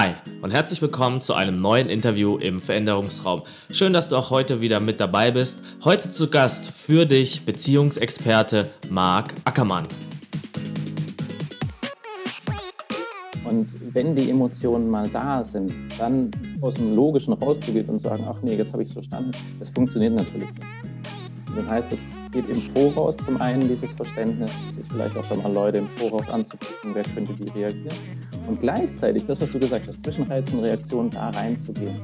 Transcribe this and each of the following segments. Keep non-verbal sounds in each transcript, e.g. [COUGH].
Hi und herzlich willkommen zu einem neuen Interview im Veränderungsraum. Schön, dass du auch heute wieder mit dabei bist. Heute zu Gast für dich Beziehungsexperte Marc Ackermann. Und wenn die Emotionen mal da sind, dann aus dem Logischen rauszugehen und sagen, ach nee, jetzt habe ich es verstanden, das funktioniert natürlich nicht. Das heißt, es geht im Voraus zum einen dieses Verständnis, sich vielleicht auch schon mal Leute im Voraus anzugucken, wer könnte wie reagieren. Und gleichzeitig, das, was du gesagt hast, zwischen Reiz und Reaktion da reinzugehen.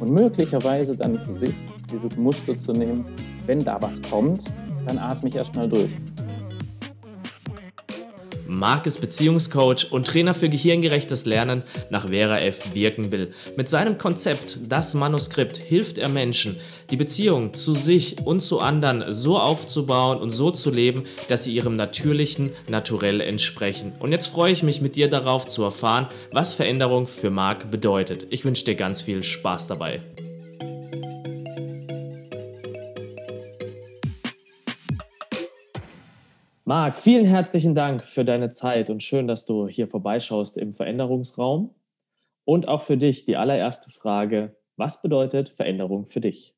Und möglicherweise dann für sich dieses Muster zu nehmen, wenn da was kommt, dann atme ich erstmal durch. Marc ist Beziehungscoach und Trainer für gehirngerechtes Lernen nach Vera F. Birkenbill. Mit seinem Konzept Das Manuskript hilft er Menschen, die Beziehung zu sich und zu anderen so aufzubauen und so zu leben, dass sie ihrem natürlichen Naturell entsprechen. Und jetzt freue ich mich mit dir darauf zu erfahren, was Veränderung für Marc bedeutet. Ich wünsche dir ganz viel Spaß dabei. Marc, vielen herzlichen Dank für deine Zeit und schön, dass du hier vorbeischaust im Veränderungsraum. Und auch für dich die allererste Frage, was bedeutet Veränderung für dich?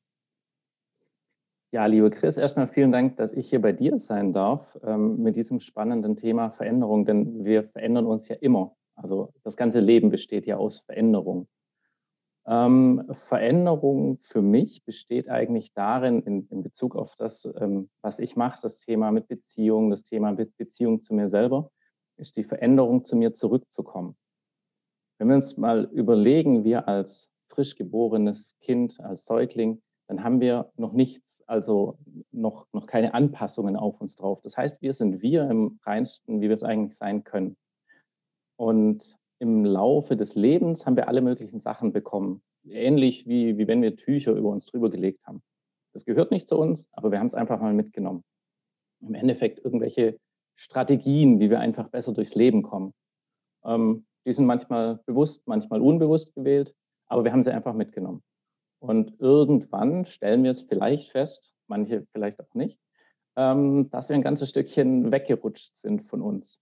Ja, liebe Chris, erstmal vielen Dank, dass ich hier bei dir sein darf ähm, mit diesem spannenden Thema Veränderung, denn wir verändern uns ja immer. Also das ganze Leben besteht ja aus Veränderung. Ähm, Veränderung für mich besteht eigentlich darin, in, in Bezug auf das, ähm, was ich mache, das Thema mit Beziehung, das Thema mit Beziehung zu mir selber, ist die Veränderung zu mir zurückzukommen. Wenn wir uns mal überlegen, wir als frisch geborenes Kind, als Säugling, dann haben wir noch nichts, also noch, noch keine Anpassungen auf uns drauf. Das heißt, wir sind wir im reinsten, wie wir es eigentlich sein können. Und im Laufe des Lebens haben wir alle möglichen Sachen bekommen. Ähnlich wie, wie wenn wir Tücher über uns drüber gelegt haben. Das gehört nicht zu uns, aber wir haben es einfach mal mitgenommen. Im Endeffekt irgendwelche Strategien, wie wir einfach besser durchs Leben kommen. Ähm, die sind manchmal bewusst, manchmal unbewusst gewählt, aber wir haben sie einfach mitgenommen. Und irgendwann stellen wir es vielleicht fest, manche vielleicht auch nicht, ähm, dass wir ein ganzes Stückchen weggerutscht sind von uns.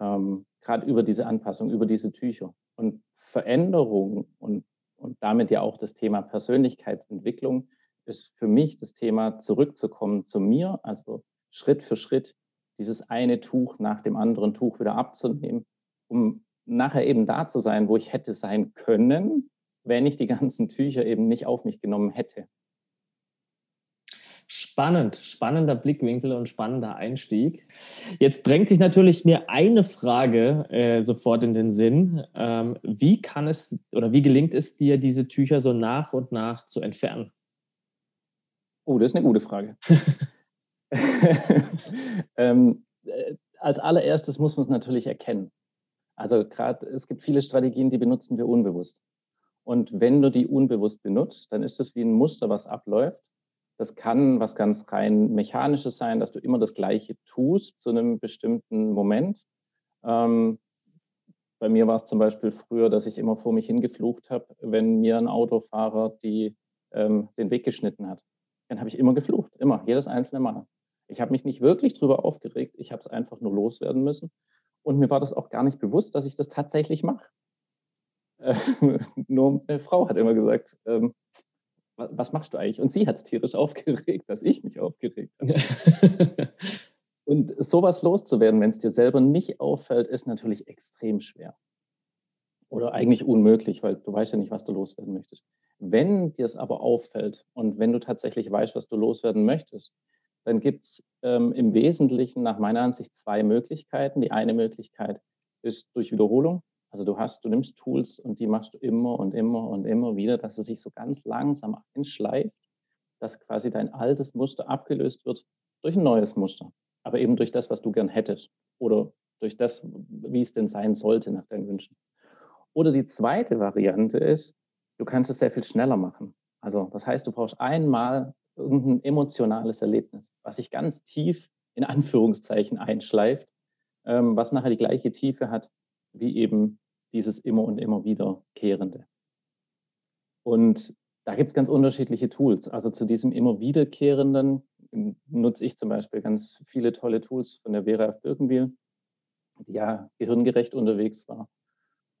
Ähm, gerade über diese Anpassung, über diese Tücher. Und Veränderung und, und damit ja auch das Thema Persönlichkeitsentwicklung ist für mich das Thema zurückzukommen zu mir, also Schritt für Schritt dieses eine Tuch nach dem anderen Tuch wieder abzunehmen, um nachher eben da zu sein, wo ich hätte sein können, wenn ich die ganzen Tücher eben nicht auf mich genommen hätte. Spannend, spannender Blickwinkel und spannender Einstieg. Jetzt drängt sich natürlich mir eine Frage äh, sofort in den Sinn. Ähm, wie kann es oder wie gelingt es dir, diese Tücher so nach und nach zu entfernen? Oh, das ist eine gute Frage. [LAUGHS] [LAUGHS] ähm, äh, als allererstes muss man es natürlich erkennen. Also gerade, es gibt viele Strategien, die benutzen wir unbewusst. Und wenn du die unbewusst benutzt, dann ist das wie ein Muster, was abläuft das kann was ganz rein mechanisches sein, dass du immer das Gleiche tust zu einem bestimmten Moment. Ähm, bei mir war es zum Beispiel früher, dass ich immer vor mich hingeflucht habe, wenn mir ein Autofahrer die, ähm, den Weg geschnitten hat. Dann habe ich immer geflucht, immer, jedes einzelne Mal. Ich habe mich nicht wirklich darüber aufgeregt, ich habe es einfach nur loswerden müssen. Und mir war das auch gar nicht bewusst, dass ich das tatsächlich mache. Äh, [LAUGHS] nur eine Frau hat immer gesagt, ähm, was machst du eigentlich? Und sie hat es tierisch [LAUGHS] aufgeregt, dass ich mich aufgeregt habe. [LAUGHS] Und sowas loszuwerden, wenn es dir selber nicht auffällt, ist natürlich extrem schwer. Oder eigentlich unmöglich, weil du weißt ja nicht, was du loswerden möchtest. Wenn dir es aber auffällt und wenn du tatsächlich weißt, was du loswerden möchtest, dann gibt es ähm, im Wesentlichen nach meiner Ansicht zwei Möglichkeiten. Die eine Möglichkeit ist durch Wiederholung. Also du hast, du nimmst Tools und die machst du immer und immer und immer wieder, dass es sich so ganz langsam einschleift, dass quasi dein altes Muster abgelöst wird durch ein neues Muster. Aber eben durch das, was du gern hättest oder durch das, wie es denn sein sollte nach deinen Wünschen. Oder die zweite Variante ist, du kannst es sehr viel schneller machen. Also das heißt, du brauchst einmal irgendein emotionales Erlebnis, was sich ganz tief in Anführungszeichen einschleift, ähm, was nachher die gleiche Tiefe hat wie eben dieses immer und immer wiederkehrende. Und da gibt es ganz unterschiedliche Tools. Also zu diesem immer wiederkehrenden nutze ich zum Beispiel ganz viele tolle Tools von der Vera F. Birkenbiel, die ja gehirngerecht unterwegs war.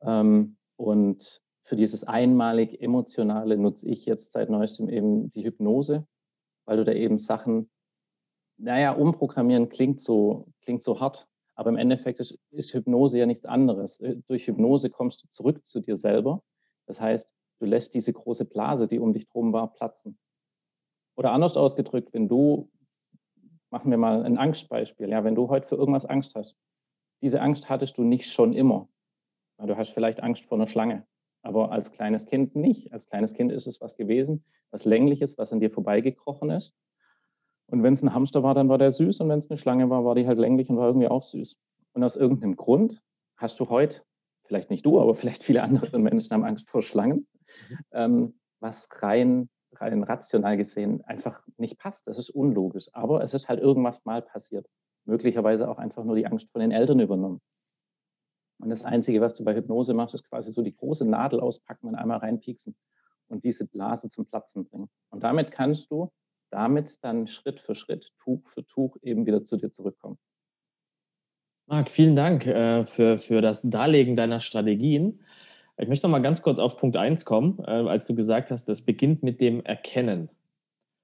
Ähm, Und für dieses einmalig Emotionale nutze ich jetzt seit neuestem eben die Hypnose, weil du da eben Sachen, naja, umprogrammieren klingt so, klingt so hart, aber im Endeffekt ist, ist Hypnose ja nichts anderes. Äh, durch Hypnose kommst du zurück zu dir selber. Das heißt, du lässt diese große Blase, die um dich drum war, platzen. Oder anders ausgedrückt, wenn du, machen wir mal ein Angstbeispiel, ja, wenn du heute für irgendwas Angst hast, diese Angst hattest du nicht schon immer. Du hast vielleicht Angst vor einer Schlange, aber als kleines Kind nicht. Als kleines Kind ist es was gewesen, was längliches, was an dir vorbeigekrochen ist. Und wenn es ein Hamster war, dann war der süß. Und wenn es eine Schlange war, war die halt länglich und war irgendwie auch süß. Und aus irgendeinem Grund hast du heute, vielleicht nicht du, aber vielleicht viele andere [LAUGHS] Menschen haben Angst vor Schlangen, mhm. ähm, was rein rein rational gesehen einfach nicht passt. Das ist unlogisch. Aber es ist halt irgendwas mal passiert. Möglicherweise auch einfach nur die Angst von den Eltern übernommen. Und das Einzige, was du bei Hypnose machst, ist quasi so die große Nadel auspacken und einmal reinpieksen und diese Blase zum Platzen bringen. Und damit kannst du damit dann Schritt für Schritt, Tuch für Tuch eben wieder zu dir zurückkommen. Marc, vielen Dank äh, für, für das Darlegen deiner Strategien. Ich möchte noch mal ganz kurz auf Punkt 1 kommen, äh, als du gesagt hast, das beginnt mit dem Erkennen.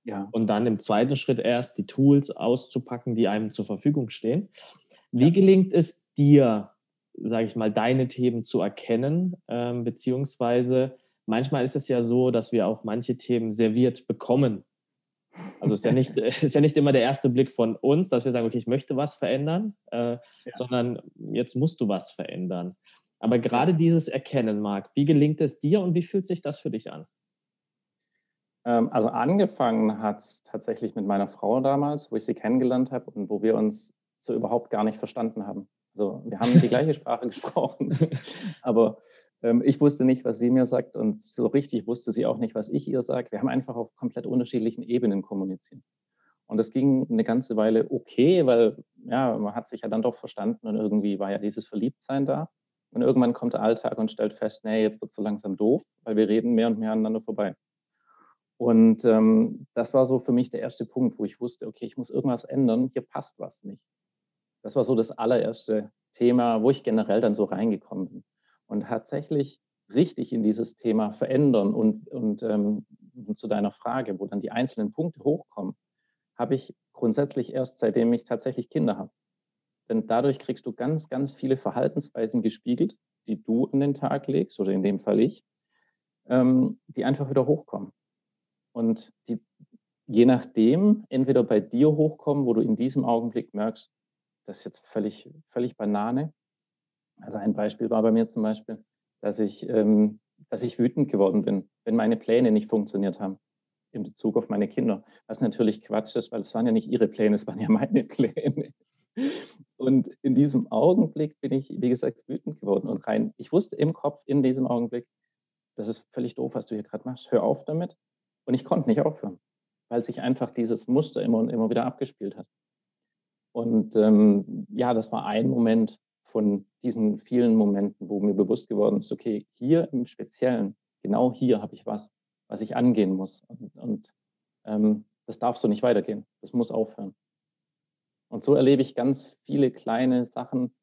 Ja. Und dann im zweiten Schritt erst die Tools auszupacken, die einem zur Verfügung stehen. Wie ja. gelingt es dir, sage ich mal, deine Themen zu erkennen, ähm, beziehungsweise manchmal ist es ja so, dass wir auch manche Themen serviert bekommen. Also ist ja nicht, ist ja nicht immer der erste Blick von uns, dass wir sagen, okay, ich möchte was verändern, äh, ja. sondern jetzt musst du was verändern. Aber gerade dieses Erkennen, Marc, wie gelingt es dir und wie fühlt sich das für dich an? Ähm, also angefangen hat es tatsächlich mit meiner Frau damals, wo ich sie kennengelernt habe und wo wir uns so überhaupt gar nicht verstanden haben. Also wir haben die gleiche [LAUGHS] Sprache gesprochen, [LAUGHS] aber ich wusste nicht, was sie mir sagt und so richtig wusste sie auch nicht, was ich ihr sage. Wir haben einfach auf komplett unterschiedlichen Ebenen kommuniziert. Und das ging eine ganze Weile okay, weil ja, man hat sich ja dann doch verstanden und irgendwie war ja dieses Verliebtsein da. Und irgendwann kommt der Alltag und stellt fest, nee, jetzt wird es so langsam doof, weil wir reden mehr und mehr aneinander vorbei. Und ähm, das war so für mich der erste Punkt, wo ich wusste, okay, ich muss irgendwas ändern, hier passt was nicht. Das war so das allererste Thema, wo ich generell dann so reingekommen bin. Und tatsächlich richtig in dieses Thema verändern und, und ähm, zu deiner Frage, wo dann die einzelnen Punkte hochkommen, habe ich grundsätzlich erst seitdem ich tatsächlich Kinder habe. Denn dadurch kriegst du ganz, ganz viele Verhaltensweisen gespiegelt, die du an den Tag legst, oder in dem Fall ich, ähm, die einfach wieder hochkommen. Und die je nachdem entweder bei dir hochkommen, wo du in diesem Augenblick merkst, das ist jetzt völlig, völlig Banane. Also ein Beispiel war bei mir zum Beispiel, dass ich, ähm, dass ich wütend geworden bin, wenn meine Pläne nicht funktioniert haben in Bezug auf meine Kinder. Was natürlich Quatsch ist, weil es waren ja nicht ihre Pläne, es waren ja meine [LAUGHS] Pläne. Und in diesem Augenblick bin ich, wie gesagt, wütend geworden und rein. Ich wusste im Kopf in diesem Augenblick, das ist völlig doof, was du hier gerade machst. Hör auf damit. Und ich konnte nicht aufhören, weil sich einfach dieses Muster immer und immer wieder abgespielt hat. Und ähm, ja, das war ein Moment von diesen vielen Momenten, wo mir bewusst geworden ist, okay, hier im Speziellen, genau hier habe ich was, was ich angehen muss. Und, und ähm, das darf so nicht weitergehen. Das muss aufhören. Und so erlebe ich ganz viele kleine Sachen.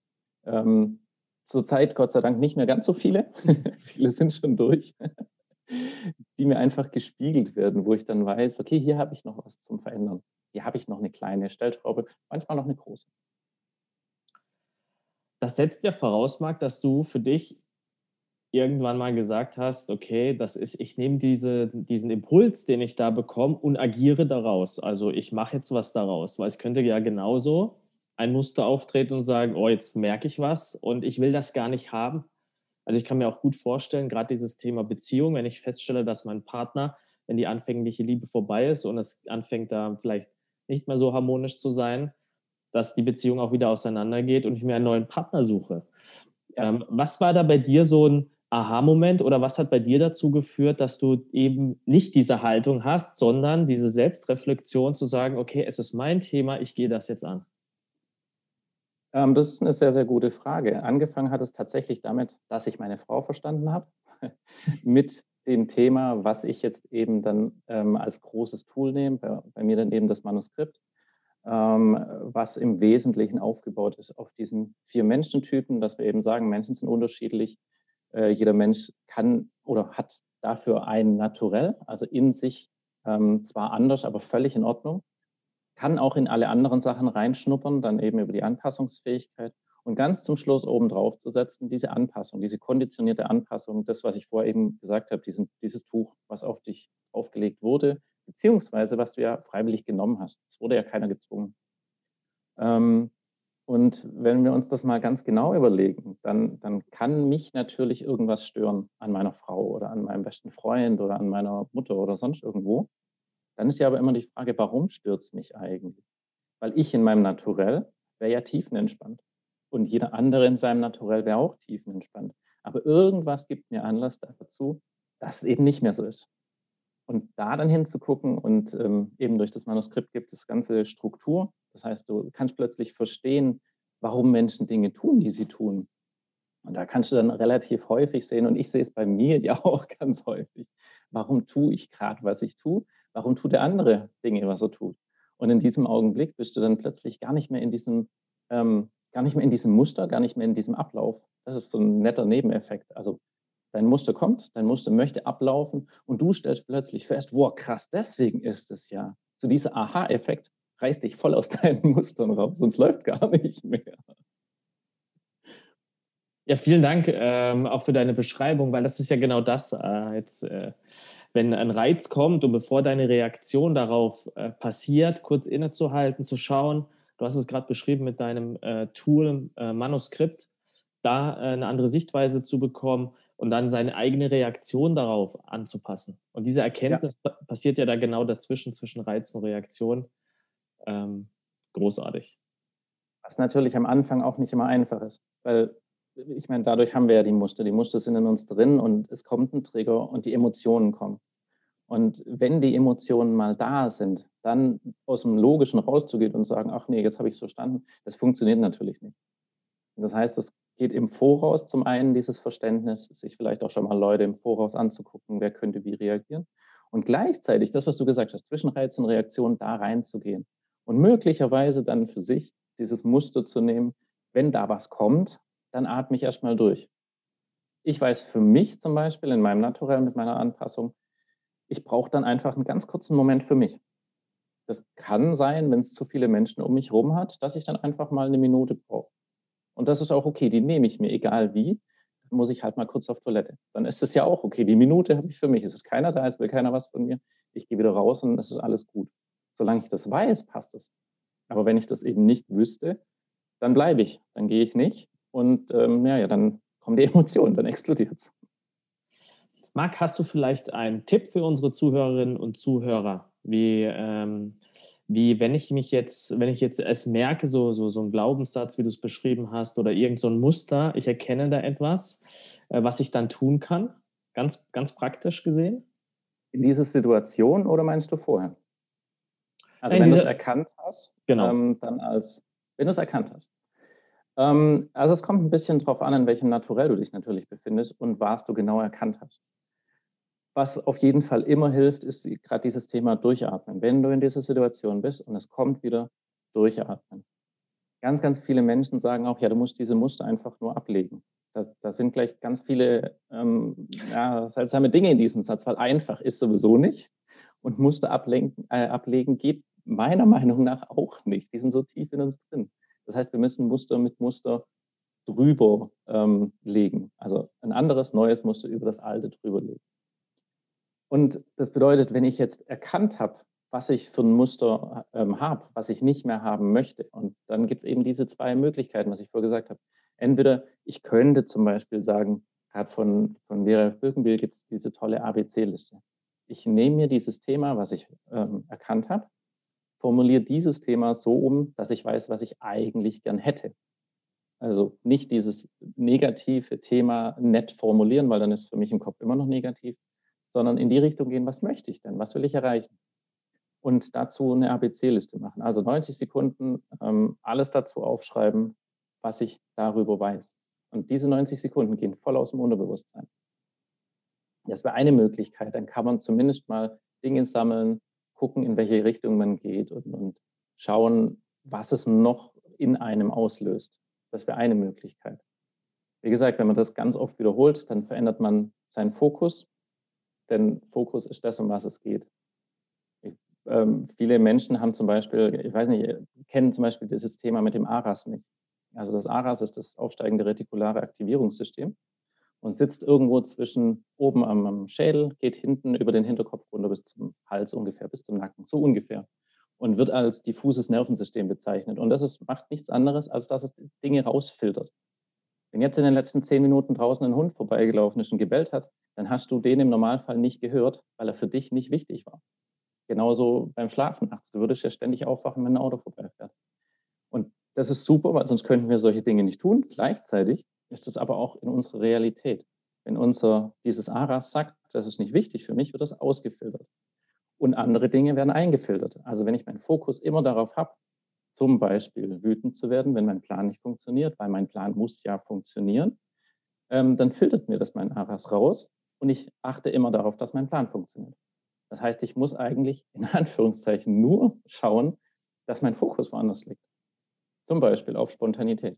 Ähm, Zurzeit Gott sei Dank nicht mehr ganz so viele. [LAUGHS] viele sind schon durch, [LAUGHS] die mir einfach gespiegelt werden, wo ich dann weiß, okay, hier habe ich noch was zum Verändern. Hier habe ich noch eine kleine Stellschraube, manchmal noch eine große. Das setzt ja voraus, Marc, dass du für dich irgendwann mal gesagt hast, okay, das ist, ich nehme diese, diesen Impuls, den ich da bekomme und agiere daraus. Also ich mache jetzt was daraus, weil es könnte ja genauso ein Muster auftreten und sagen, oh, jetzt merke ich was und ich will das gar nicht haben. Also ich kann mir auch gut vorstellen, gerade dieses Thema Beziehung, wenn ich feststelle, dass mein Partner, wenn die anfängliche Liebe vorbei ist und es anfängt da vielleicht nicht mehr so harmonisch zu sein, dass die Beziehung auch wieder auseinandergeht und ich mir einen neuen Partner suche. Ja. Ähm, was war da bei dir so ein Aha-Moment oder was hat bei dir dazu geführt, dass du eben nicht diese Haltung hast, sondern diese Selbstreflexion zu sagen, okay, es ist mein Thema, ich gehe das jetzt an? Ähm, das ist eine sehr, sehr gute Frage. Angefangen hat es tatsächlich damit, dass ich meine Frau verstanden habe, [LAUGHS] mit dem Thema, was ich jetzt eben dann ähm, als großes Tool nehme, bei, bei, mir dann eben das Manuskript, was im Wesentlichen aufgebaut ist auf diesen vier Menschentypen, dass wir eben sagen, Menschen sind unterschiedlich, Äh, jeder Mensch kann oder hat dafür ein Naturell, also in sich ähm, zwar anders, aber völlig in Ordnung, kann auch in alle anderen Sachen reinschnuppern, dann eben über die Anpassungsfähigkeit. Und ganz zum Schluss oben drauf zu setzen, diese Anpassung, diese konditionierte Anpassung, das, was ich vorher eben gesagt habe, diesen, dieses Tuch, was auf dich aufgelegt wurde, beziehungsweise was du ja freiwillig genommen hast. Es wurde ja keiner gezwungen. Ähm, und wenn wir uns das mal ganz genau überlegen, dann, dann kann mich natürlich irgendwas stören an meiner Frau oder an meinem besten Freund oder an meiner Mutter oder sonst irgendwo. Dann ist ja aber immer die Frage, warum stört es mich eigentlich? Weil ich in meinem Naturell wäre ja tiefenentspannt. Und jeder andere in seinem Naturell wäre auch tiefenentspannt. Aber irgendwas gibt mir Anlass dazu, dass es eben nicht mehr so ist. Und da dann hinzugucken und ähm, eben durch das Manuskript gibt es ganze Struktur, das heißt, du kannst plötzlich verstehen, warum Menschen Dinge tun, die sie tun. Und da kannst du dann relativ häufig sehen, und ich sehe es bei mir [LAUGHS] ja auch ganz häufig, warum tue ich gerade, was ich tue? Warum tut der andere Dinge, was er tut? Und in diesem Augenblick bist du dann plötzlich gar nicht mehr in diesem, ähm, gar nicht mehr in diesem Muster, gar nicht mehr in diesem Ablauf. Das ist so ein netter Nebeneffekt. Also dein Muster kommt, dein Muster möchte ablaufen und du stellst plötzlich fest, wow, krass, deswegen ist es ja. So dieser Aha-Effekt, reiß dich voll aus [LAUGHS] deinen Mustern raus, sonst läuft gar nicht mehr. Ja, vielen Dank ähm, auch für deine Beschreibung, weil das ist ja genau das. Äh, jetzt, äh, wenn ein Reiz kommt und bevor deine Reaktion darauf äh, passiert, kurz innezuhalten, zu schauen, du hast es gerade beschrieben mit deinem äh, Tool, äh, Manuskript, da äh, eine andere Sichtweise zu bekommen und dann seine eigene Reaktion darauf anzupassen. Und diese Erkenntnis ja. passiert ja da genau dazwischen, zwischen Reiz und Reaktion ähm, großartig. Was natürlich am Anfang auch nicht immer einfach ist, weil ich meine, dadurch haben wir ja die Muster. Die Muster sind in uns drin und es kommt ein Trigger und die Emotionen kommen. Und wenn die Emotionen mal da sind, dann aus dem Logischen rauszugehen und sagen, ach nee, jetzt habe ich es verstanden, das funktioniert natürlich nicht. Und das heißt, es geht im Voraus zum einen dieses Verständnis, sich vielleicht auch schon mal Leute im Voraus anzugucken, wer könnte wie reagieren. Und gleichzeitig das, was du gesagt hast, Zwischenreiz und Reaktion da reinzugehen und möglicherweise dann für sich dieses Muster zu nehmen, wenn da was kommt, dann atme ich erstmal durch. Ich weiß für mich zum Beispiel in meinem Naturell mit meiner Anpassung, ich brauche dann einfach einen ganz kurzen Moment für mich. Das kann sein, wenn es zu viele Menschen um mich herum hat, dass ich dann einfach mal eine Minute brauche. Und das ist auch okay, die nehme ich mir, egal wie. Dann muss ich halt mal kurz auf Toilette. Dann ist es ja auch okay. Die Minute habe ich für mich. Es ist keiner da, es will keiner was von mir. Ich gehe wieder raus und es ist alles gut. Solange ich das weiß, passt es. Aber wenn ich das eben nicht wüsste, dann bleibe ich, dann gehe ich nicht und ähm, ja, ja, dann kommen die [LAUGHS] Emotionen, dann explodiert es. Marc, hast du vielleicht einen Tipp für unsere Zuhörerinnen und Zuhörer, wie, ähm, wie wenn ich mich jetzt, wenn ich jetzt es merke, so, so, so ein Glaubenssatz, wie du es beschrieben hast, oder irgend so ein Muster, ich erkenne da etwas, äh, was ich dann tun kann, ganz, ganz praktisch gesehen? In dieser Situation oder meinst du vorher? Also Nein, wenn du es erkannt hast, genau. ähm, dann als, wenn du es erkannt hast. Ähm, also es kommt ein bisschen darauf an, in welchem Naturell du dich natürlich befindest und was du genau erkannt hast. Was auf jeden Fall immer hilft, ist gerade dieses Thema Durchatmen. Wenn du in dieser Situation bist und es kommt wieder, durchatmen. Ganz, ganz viele Menschen sagen auch, ja, du musst diese Muster einfach nur ablegen. Da, da sind gleich ganz viele ähm, ja, seltsame Dinge in diesem Satz, weil einfach ist sowieso nicht. Und Muster ablenken, äh, ablegen geht meiner Meinung nach auch nicht. Die sind so tief in uns drin. Das heißt, wir müssen Muster mit Muster drüber ähm, legen. Also ein anderes, neues Muster über das alte drüber legen. Und das bedeutet, wenn ich jetzt erkannt habe, was ich für ein Muster ähm, habe, was ich nicht mehr haben möchte, und dann gibt es eben diese zwei Möglichkeiten, was ich vorher gesagt habe. Entweder ich könnte zum Beispiel sagen, gerade von, von Vera Birkenbill gibt es diese tolle ABC-Liste. Ich nehme mir dieses Thema, was ich ähm, erkannt habe, formuliere dieses Thema so um, dass ich weiß, was ich eigentlich gern hätte. Also nicht dieses negative Thema nett formulieren, weil dann ist für mich im Kopf immer noch negativ, sondern in die Richtung gehen, was möchte ich denn, was will ich erreichen? Und dazu eine ABC-Liste machen. Also 90 Sekunden ähm, alles dazu aufschreiben, was ich darüber weiß. Und diese 90 Sekunden gehen voll aus dem Unterbewusstsein. Das wäre eine Möglichkeit. Dann kann man zumindest mal Dinge sammeln, gucken, in welche Richtung man geht und, und schauen, was es noch in einem auslöst. Das wäre eine Möglichkeit. Wie gesagt, wenn man das ganz oft wiederholt, dann verändert man seinen Fokus, denn Fokus ist das, um was es geht. Ich, ähm, viele Menschen haben zum Beispiel, ich weiß nicht, kennen zum Beispiel dieses Thema mit dem ARAS nicht. Also das ARAS ist das aufsteigende retikulare Aktivierungssystem und sitzt irgendwo zwischen oben am, am Schädel, geht hinten über den Hinterkopf runter bis zum Hals ungefähr, bis zum Nacken, so ungefähr. Und wird als diffuses Nervensystem bezeichnet. Und das ist, macht nichts anderes, als dass es Dinge rausfiltert. Wenn jetzt in den letzten zehn Minuten draußen ein Hund vorbeigelaufen ist und gebellt hat, dann hast du den im Normalfall nicht gehört, weil er für dich nicht wichtig war. Genauso beim Schlafen nachts. Du würdest ja ständig aufwachen, wenn ein Auto vorbeifährt. Und das ist super, weil sonst könnten wir solche Dinge nicht tun. Gleichzeitig ist es aber auch in unserer Realität. Wenn unser, dieses ARAS sagt, das ist nicht wichtig für mich, wird das ausgefiltert. Und andere Dinge werden eingefiltert. Also wenn ich meinen Fokus immer darauf habe, zum Beispiel wütend zu werden, wenn mein Plan nicht funktioniert, weil mein Plan muss ja funktionieren, ähm, dann filtert mir das mein ARAS raus und ich achte immer darauf, dass mein Plan funktioniert. Das heißt, ich muss eigentlich in [LAUGHS] Anführungszeichen nur schauen, dass mein Fokus woanders liegt. Zum Beispiel auf Spontanität.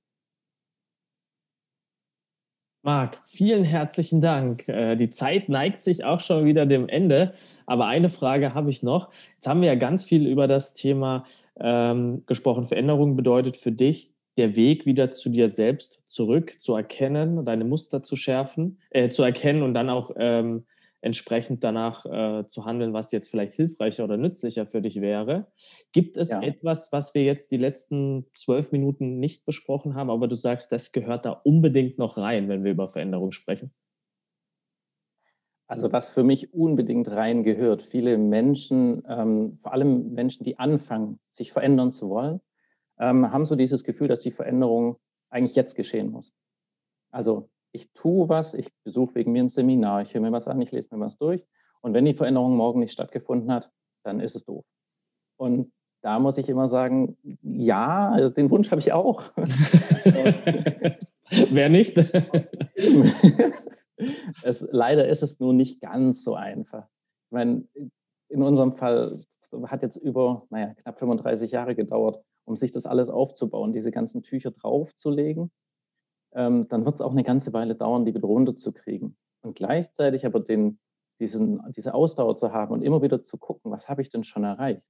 Marc, vielen herzlichen Dank. Äh, die Zeit neigt sich auch schon wieder dem Ende, aber eine Frage habe ich noch. Jetzt haben wir ja ganz viel über das Thema ähm, gesprochen. Veränderung bedeutet für dich, der Weg wieder zu dir selbst zurück zu erkennen, deine Muster zu schärfen, äh, zu erkennen und dann auch ähm, entsprechend danach äh, zu handeln, was jetzt vielleicht hilfreicher oder nützlicher für dich wäre. Gibt es ja. etwas, was wir jetzt die letzten zwölf Minuten nicht besprochen haben, aber du sagst, das gehört da unbedingt noch rein, wenn wir über Veränderung sprechen? Also was für mich unbedingt rein gehört, viele Menschen, ähm, vor allem Menschen, die anfangen, sich verändern zu wollen, ähm, haben so dieses Gefühl, dass die Veränderung eigentlich jetzt geschehen muss. Also ich tue was, ich besuche wegen mir ein Seminar, ich höre mir was an, ich lese mir was durch. Und wenn die Veränderung morgen nicht stattgefunden hat, dann ist es doof. Und da muss ich immer sagen, ja, also den Wunsch habe ich auch. [LAUGHS] Wer nicht? [LAUGHS] [LAUGHS] es, leider ist es nur nicht ganz so einfach. Ich meine, in unserem Fall hat jetzt über naja, knapp 35 Jahre gedauert, um sich das alles aufzubauen, diese ganzen Tücher draufzulegen ähm, dann wird es auch eine ganze Weile dauern, die wieder runterzukriegen. Und gleichzeitig aber den, diesen, diese Ausdauer zu haben und immer wieder zu gucken, was habe ich denn schon erreicht?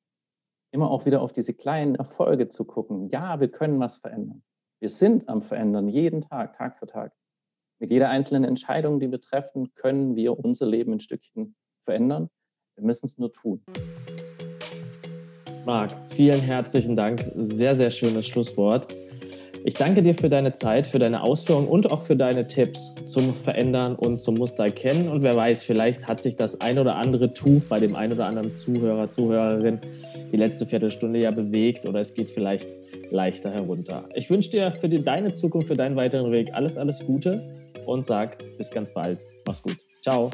Immer auch wieder auf diese kleinen Erfolge zu gucken. Ja, wir können was verändern. Wir sind am Verändern, jeden Tag, Tag für Tag. Mit jeder einzelnen Entscheidung, die wir treffen, können wir unser Leben ein Stückchen verändern. Wir müssen es nur tun. Marc, vielen herzlichen Dank. Sehr, sehr schönes Schlusswort. Ich danke dir für deine Zeit, für deine Ausführungen und auch für deine Tipps zum Verändern und zum Muster erkennen. Und wer weiß, vielleicht hat sich das ein oder andere Tuch bei dem ein oder anderen Zuhörer, Zuhörerin die letzte Viertelstunde ja bewegt oder es geht vielleicht leichter herunter. Ich wünsche dir für die, deine Zukunft, für deinen weiteren Weg alles, alles Gute und sag bis ganz bald. Mach's gut. Ciao.